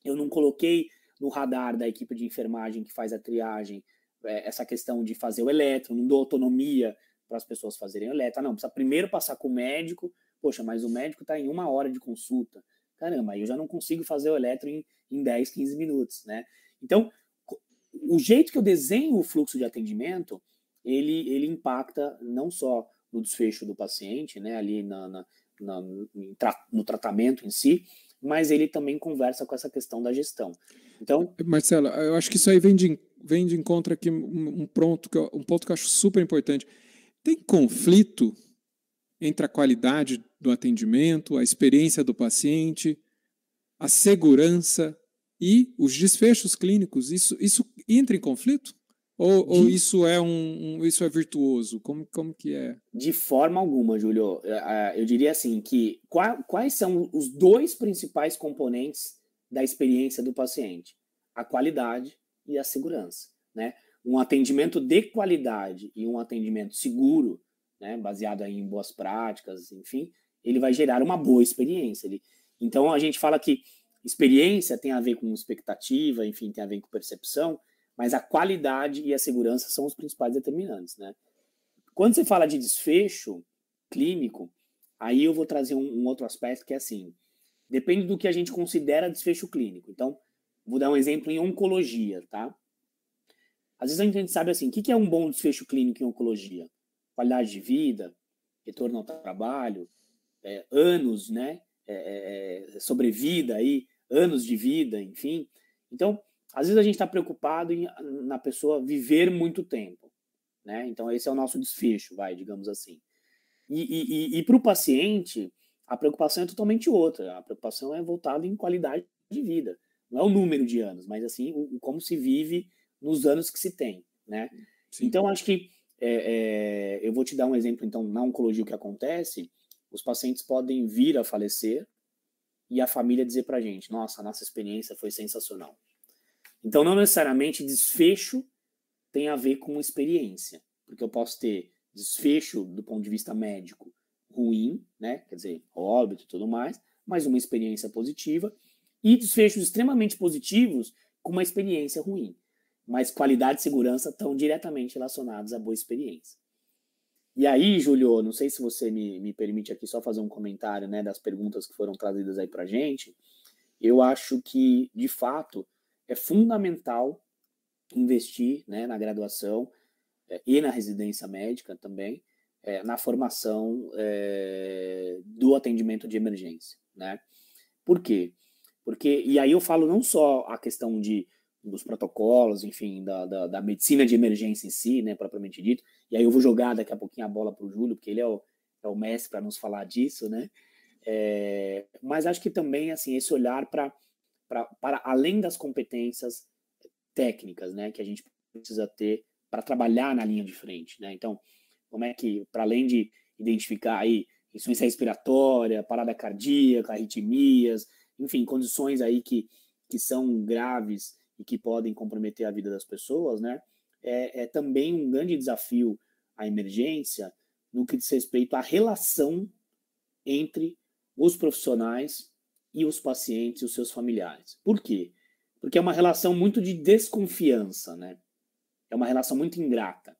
Eu não coloquei no radar da equipe de enfermagem que faz a triagem é, essa questão de fazer o eletro, não dou autonomia para as pessoas fazerem o eletro. Ah, não, precisa primeiro passar com o médico. Poxa, mas o médico está em uma hora de consulta. Caramba, eu já não consigo fazer o eletro em, em 10, 15 minutos, né? Então, o jeito que eu desenho o fluxo de atendimento, ele, ele impacta não só no desfecho do paciente, né, ali na, na, na, no tratamento em si, mas ele também conversa com essa questão da gestão. Então, Marcelo, eu acho que isso aí vem de, vem de encontro aqui um, um, pronto, um ponto que eu acho super importante. Tem conflito entre a qualidade do atendimento, a experiência do paciente, a segurança e os desfechos clínicos. Isso, isso entra em conflito? Ou, ou, isso é um, um, isso é virtuoso? Como, como que é? De forma alguma, Júlio. É, é, eu diria assim que quais são os dois principais componentes da experiência do paciente? A qualidade e a segurança, né? Um atendimento de qualidade e um atendimento seguro, né, baseado em boas práticas, enfim, ele vai gerar uma boa experiência. Ele, então a gente fala que experiência tem a ver com expectativa, enfim, tem a ver com percepção mas a qualidade e a segurança são os principais determinantes, né? Quando você fala de desfecho clínico, aí eu vou trazer um, um outro aspecto que é assim, depende do que a gente considera desfecho clínico. Então, vou dar um exemplo em oncologia, tá? Às vezes a gente sabe assim, o que é um bom desfecho clínico em oncologia? Qualidade de vida, retorno ao trabalho, é, anos, né? É, é, é sobrevida aí, anos de vida, enfim. Então, às vezes a gente está preocupado em, na pessoa viver muito tempo, né? Então esse é o nosso desfecho, vai, digamos assim. E, e, e, e para o paciente, a preocupação é totalmente outra. A preocupação é voltada em qualidade de vida. Não é o número de anos, mas assim, o, o como se vive nos anos que se tem, né? Sim. Então, acho que é, é, eu vou te dar um exemplo, então, na oncologia, o que acontece, os pacientes podem vir a falecer, e a família dizer para a gente: nossa, a nossa experiência foi sensacional. Então, não necessariamente desfecho tem a ver com experiência, porque eu posso ter desfecho do ponto de vista médico ruim, né? Quer dizer, óbito e tudo mais, mas uma experiência positiva, e desfechos extremamente positivos com uma experiência ruim. Mas qualidade e segurança estão diretamente relacionados à boa experiência. E aí, Julio, não sei se você me, me permite aqui só fazer um comentário né, das perguntas que foram trazidas aí para gente. Eu acho que, de fato, é fundamental investir né, na graduação é, e na residência médica também, é, na formação é, do atendimento de emergência. Né? Por quê? Porque, e aí eu falo não só a questão de dos protocolos, enfim, da, da, da, medicina de emergência em si, né, propriamente dito. E aí eu vou jogar daqui a pouquinho a bola para o Júlio, porque ele é o, é o mestre para nos falar disso, né? É, mas acho que também, assim, esse olhar para para além das competências técnicas, né, que a gente precisa ter para trabalhar na linha de frente, né? Então, como é que, para além de identificar aí insuficiência respiratória, parada cardíaca, arritmias, enfim, condições aí que, que são graves e que podem comprometer a vida das pessoas, né? É, é também um grande desafio a emergência no que diz respeito à relação entre os profissionais e os pacientes e os seus familiares. Por quê? Porque é uma relação muito de desconfiança, né? É uma relação muito ingrata.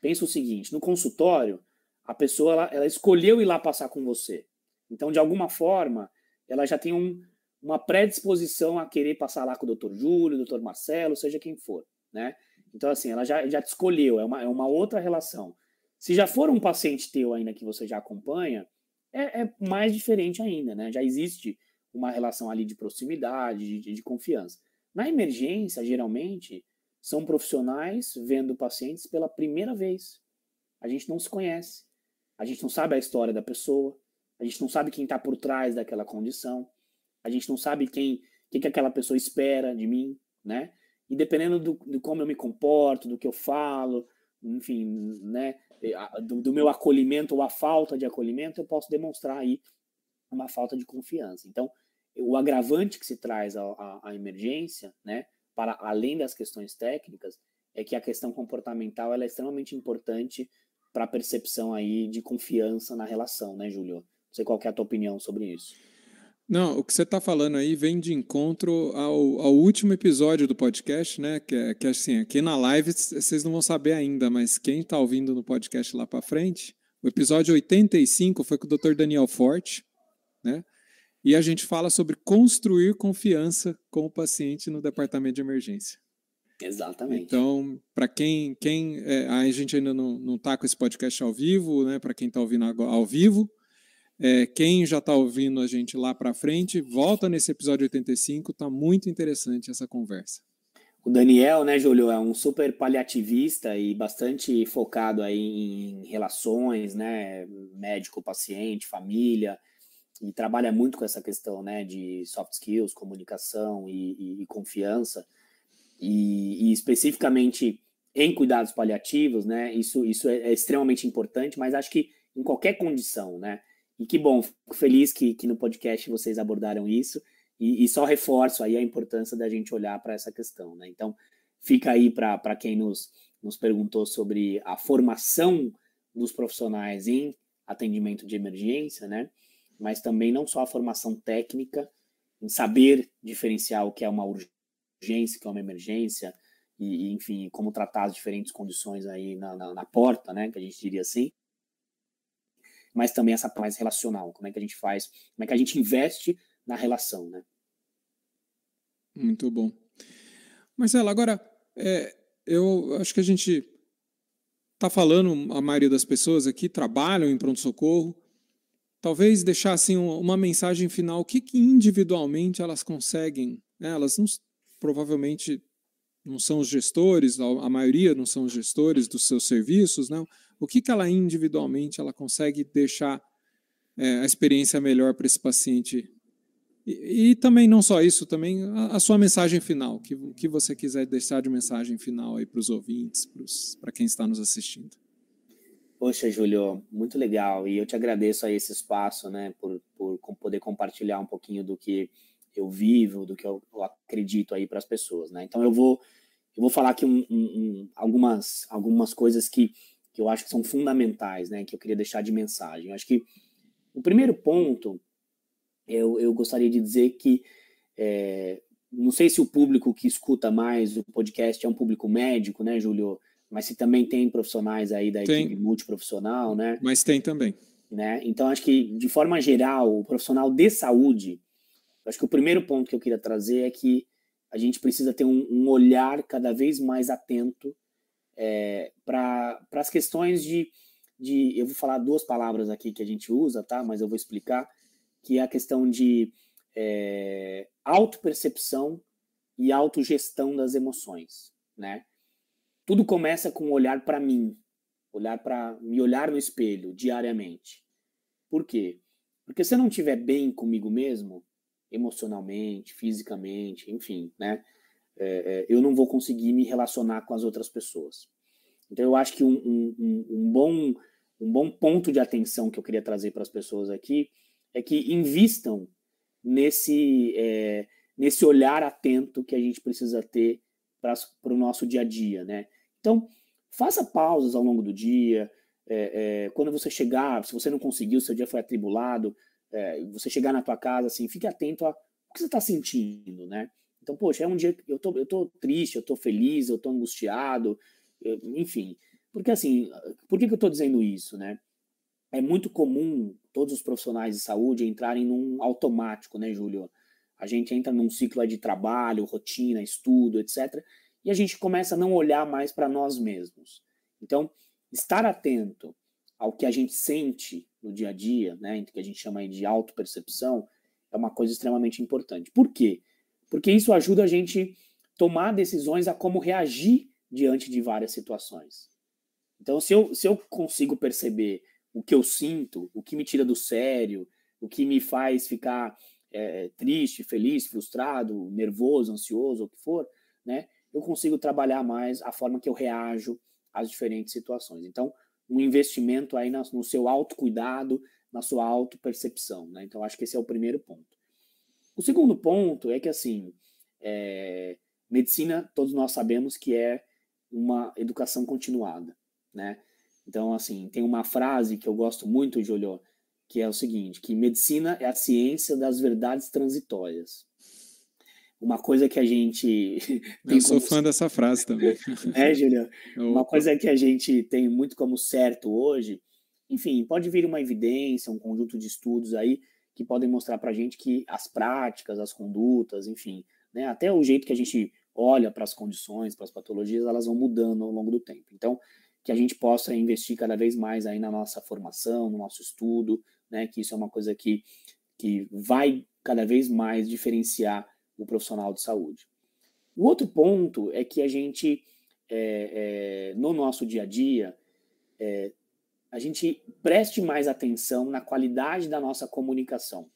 Pensa o seguinte: no consultório, a pessoa ela, ela escolheu ir lá passar com você. Então, de alguma forma, ela já tem um, uma predisposição a querer passar lá com o Dr. Júlio, Dr. Marcelo, seja quem for, né? Então, assim, ela já, já te escolheu, é uma, é uma outra relação. Se já for um paciente teu ainda que você já acompanha, é, é mais diferente ainda, né? Já existe uma relação ali de proximidade, de, de confiança. Na emergência, geralmente, são profissionais vendo pacientes pela primeira vez. A gente não se conhece, a gente não sabe a história da pessoa, a gente não sabe quem está por trás daquela condição. A gente não sabe quem, que, que aquela pessoa espera de mim, né? E dependendo do, do como eu me comporto, do que eu falo, enfim, né, do, do, meu acolhimento ou a falta de acolhimento, eu posso demonstrar aí uma falta de confiança. Então, o agravante que se traz à, emergência, né, para além das questões técnicas, é que a questão comportamental ela é extremamente importante para a percepção aí de confiança na relação, né, Júlio? Não sei qual é a tua opinião sobre isso. Não, o que você está falando aí vem de encontro ao, ao, último episódio do podcast, né? Que, é, que é assim, aqui na live vocês não vão saber ainda, mas quem está ouvindo no podcast lá para frente, o episódio 85 foi com o Dr. Daniel Forte, né? E a gente fala sobre construir confiança com o paciente no departamento de emergência. Exatamente. Então, para quem, quem é, a gente ainda não está com esse podcast ao vivo, né? Para quem está ouvindo ao vivo, é, quem já está ouvindo a gente lá para frente, volta nesse episódio 85, está muito interessante essa conversa. O Daniel, né, Júlio, é um super paliativista e bastante focado aí em relações, né, médico-paciente, família, e trabalha muito com essa questão, né, de soft skills, comunicação e, e, e confiança, e, e, especificamente em cuidados paliativos, né, isso, isso é, é extremamente importante, mas acho que em qualquer condição, né, e que bom, fico feliz que, que no podcast vocês abordaram isso e, e só reforço aí a importância da gente olhar para essa questão, né? Então, fica aí para quem nos, nos perguntou sobre a formação dos profissionais em atendimento de emergência, né? Mas também não só a formação técnica, em saber diferenciar o que é uma urgência, o que é uma emergência, e, enfim, como tratar as diferentes condições aí na, na, na porta, né? Que a gente diria assim, mas também essa mais relacional, como é que a gente faz, como é que a gente investe na relação, né? Muito bom. Marcelo, agora, é, eu acho que a gente está falando, a maioria das pessoas aqui trabalham em pronto-socorro, talvez deixar assim uma mensagem final, o que, que individualmente elas conseguem, né? elas não, provavelmente não são os gestores, a maioria não são os gestores dos seus serviços, não, o que, que ela individualmente ela consegue deixar é, a experiência melhor para esse paciente. E, e, também não só isso, também a, a, sua mensagem final, que, o que você quiser deixar de mensagem final aí para os ouvintes, para quem está nos assistindo. Poxa, Júlio, muito legal. E eu te agradeço aí esse espaço, né, por, por poder compartilhar um pouquinho do que eu vivo, do que eu acredito aí para as pessoas, né? Então eu vou eu vou falar aqui um, um, um, algumas algumas coisas que, que eu acho que são fundamentais, né? Que eu queria deixar de mensagem. Eu acho que o primeiro ponto eu, eu gostaria de dizer que é, não sei se o público que escuta mais o podcast é um público médico, né, Júlio? Mas se também tem profissionais aí da tem. equipe multiprofissional, né? Mas tem também. Né? Então, acho que, de forma geral, o profissional de saúde, acho que o primeiro ponto que eu queria trazer é que a gente precisa ter um, um olhar cada vez mais atento é, para as questões de, de. Eu vou falar duas palavras aqui que a gente usa, tá? Mas eu vou explicar, que é a questão de é, autopercepção e autogestão das emoções, né? Tudo começa com um olhar para mim, olhar para me olhar no espelho diariamente. Por quê? Porque se eu não estiver bem comigo mesmo, emocionalmente, fisicamente, enfim, né? É, é, eu não vou conseguir me relacionar com as outras pessoas. Então eu acho que um, um, um bom um bom ponto de atenção que eu queria trazer para as pessoas aqui é que invistam nesse, é, nesse olhar atento que a gente precisa ter para o nosso dia a dia, né? Então, faça pausas ao longo do dia. É, é, quando você chegar, se você não conseguiu, seu dia foi atribulado, é, você chegar na tua casa, assim, fique atento a o que você está sentindo, né? Então, poxa, é um dia que eu tô, eu tô triste, eu tô feliz, eu tô angustiado, eu, enfim. Porque assim, por que, que eu estou dizendo isso, né? É muito comum todos os profissionais de saúde entrarem num automático, né, Júlio? A gente entra num ciclo de trabalho, rotina, estudo, etc. E a gente começa a não olhar mais para nós mesmos. Então, estar atento ao que a gente sente no dia a dia, né, que a gente chama de autopercepção, é uma coisa extremamente importante. Por quê? Porque isso ajuda a gente tomar decisões a como reagir diante de várias situações. Então, se eu, se eu consigo perceber o que eu sinto, o que me tira do sério, o que me faz ficar é, triste, feliz, frustrado, nervoso, ansioso, o que for, né? Eu consigo trabalhar mais a forma que eu reajo às diferentes situações. Então, um investimento aí no seu autocuidado, na sua autopercepção, né? Então, acho que esse é o primeiro ponto. O segundo ponto é que, assim, é, medicina, todos nós sabemos que é uma educação continuada, né? Então, assim, tem uma frase que eu gosto muito, Júlio, que é o seguinte, que medicina é a ciência das verdades transitórias. Uma coisa que a gente... eu sou fã dessa frase também. é, Júlio? Uma coisa que a gente tem muito como certo hoje, enfim, pode vir uma evidência, um conjunto de estudos aí que podem mostrar para a gente que as práticas, as condutas, enfim, né, até o jeito que a gente olha para as condições, para as patologias, elas vão mudando ao longo do tempo. Então, que a gente possa investir cada vez mais aí na nossa formação, no nosso estudo, né, que isso é uma coisa que, que vai cada vez mais diferenciar o profissional de saúde. O outro ponto é que a gente, é, é, no nosso dia a dia, é, a gente preste mais atenção na qualidade da nossa comunicação.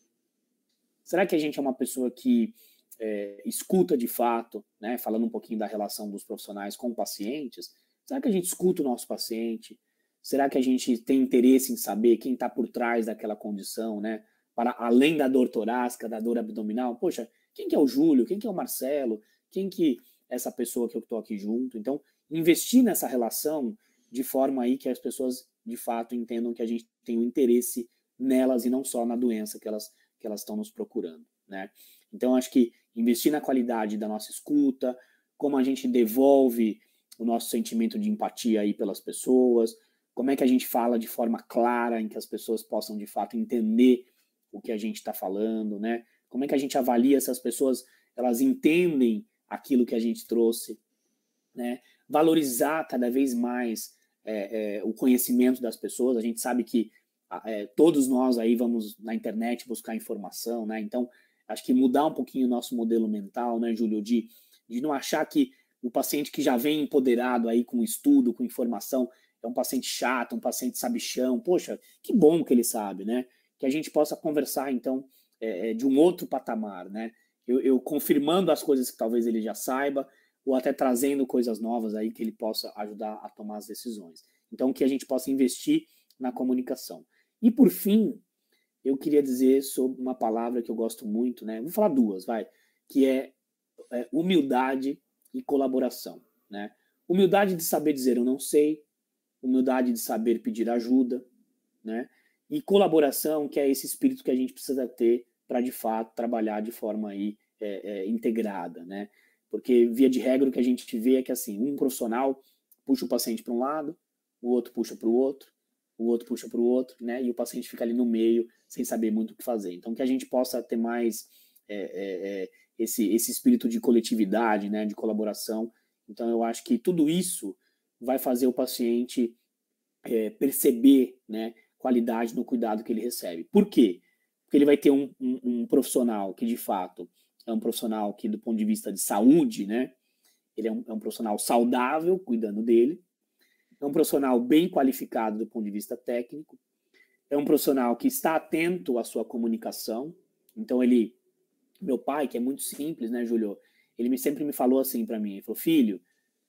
Será que a gente é uma pessoa que é, escuta de fato, né, falando um pouquinho da relação dos profissionais com pacientes, Será que a gente escuta o nosso paciente? Será que a gente tem interesse em saber quem está por trás daquela condição, né? Para além da dor torácica, da dor abdominal, poxa, quem que é o Júlio? Quem que é o Marcelo? Quem que é essa pessoa que eu estou aqui junto? Então, investir nessa relação de forma aí que as pessoas de fato entendam que a gente tem um interesse nelas e não só na doença que elas que elas estão nos procurando, né? Então, acho que investir na qualidade da nossa escuta, como a gente devolve o nosso sentimento de empatia aí pelas pessoas, como é que a gente fala de forma clara, em que as pessoas possam de fato entender o que a gente está falando, né? Como é que a gente avalia se as pessoas elas entendem aquilo que a gente trouxe, né? Valorizar cada vez mais é, é, o conhecimento das pessoas. A gente sabe que é, todos nós aí vamos na internet buscar informação, né? Então acho que mudar um pouquinho o nosso modelo mental, né, Júlio, de, de não achar que o paciente que já vem empoderado aí com estudo, com informação, é um paciente chato, um paciente sabichão. Poxa, que bom que ele sabe, né? Que a gente possa conversar, então, é, é, de um outro patamar, né? Eu, eu, confirmando as coisas que talvez ele já saiba, ou até trazendo coisas novas aí que ele possa ajudar a tomar as decisões. Então, que a gente possa investir na comunicação. E, por fim, eu queria dizer sobre uma palavra que eu gosto muito, né? Vou falar duas, vai, que é, é humildade e colaboração, né? Humildade de saber dizer eu não sei, humildade de saber pedir ajuda, né? E colaboração, que é esse espírito que a gente precisa ter para de fato trabalhar de forma aí é, é, integrada, né? Porque via de regra o que a gente vê é que assim um profissional puxa o paciente para um lado, o outro puxa para o outro, o outro puxa para o outro, né? E o paciente fica ali no meio sem saber muito o que fazer. Então que a gente possa ter mais é, é, é esse esse espírito de coletividade, né? De colaboração. Então eu acho que tudo isso vai fazer o paciente é, perceber, né? Qualidade no cuidado que ele recebe. Por quê? Porque ele vai ter um, um, um profissional que de fato é um profissional que, do ponto de vista de saúde, né? Ele é um, é um profissional saudável, cuidando dele. É um profissional bem qualificado do ponto de vista técnico. É um profissional que está atento à sua comunicação. Então, ele. Meu pai, que é muito simples, né, Júlio? Ele me, sempre me falou assim para mim: ele falou, filho,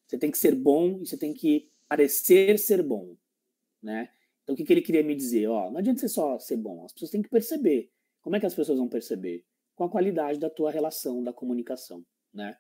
você tem que ser bom e você tem que parecer ser bom, né? Então, o que, que ele queria me dizer? Ó, não adianta você só ser bom, as pessoas têm que perceber. Como é que as pessoas vão perceber? com a qualidade da tua relação, da comunicação, né?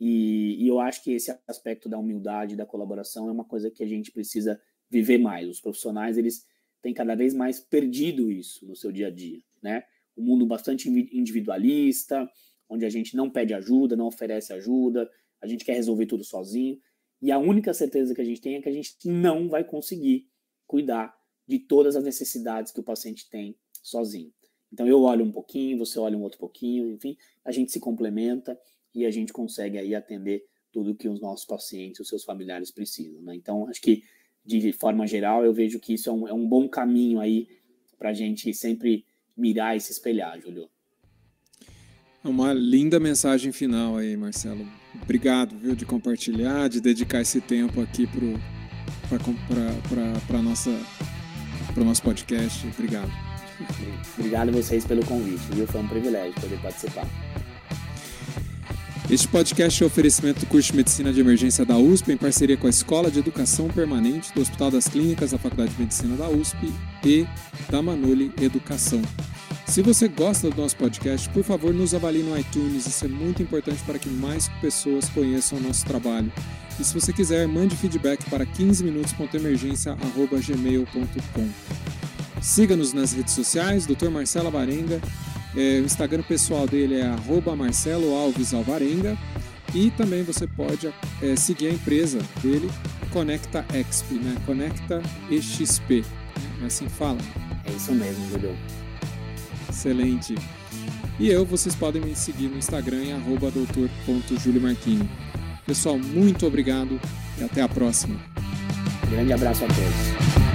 E, e, eu acho que esse aspecto da humildade, da colaboração é uma coisa que a gente precisa viver mais. Os profissionais, eles têm cada vez mais perdido isso no seu dia a dia, né? Um mundo bastante individualista, onde a gente não pede ajuda, não oferece ajuda, a gente quer resolver tudo sozinho. E a única certeza que a gente tem é que a gente não vai conseguir cuidar de todas as necessidades que o paciente tem sozinho. Então eu olho um pouquinho, você olha um outro pouquinho, enfim, a gente se complementa e a gente consegue aí atender tudo que os nossos pacientes, os seus familiares precisam. Né? Então acho que de forma geral eu vejo que isso é um, é um bom caminho aí para a gente sempre mirar e se espelhar, Júlio. É uma linda mensagem final aí, Marcelo. Obrigado, viu, de compartilhar, de dedicar esse tempo aqui para o nosso podcast. Obrigado. Obrigado a vocês pelo convite, viu? Foi um privilégio poder participar. Este podcast é um oferecimento do curso de Medicina de Emergência da USP, em parceria com a Escola de Educação Permanente do Hospital das Clínicas da Faculdade de Medicina da USP e da Manuli Educação. Se você gosta do nosso podcast, por favor, nos avalie no iTunes, isso é muito importante para que mais pessoas conheçam o nosso trabalho. E se você quiser, mande feedback para 15minutos.emergência.gmail.com. Siga-nos nas redes sociais, Dr. Marcelo Alvarenga. É, o Instagram pessoal dele é Marcelo Alves Alvarenga. E também você pode é, seguir a empresa dele, Conecta XP, né? Conecta EXP. É assim fala? É isso mesmo, Júlio. Excelente. E eu, vocês podem me seguir no Instagram em arroba doutor.juliomarquini. Pessoal, muito obrigado e até a próxima. grande abraço a todos.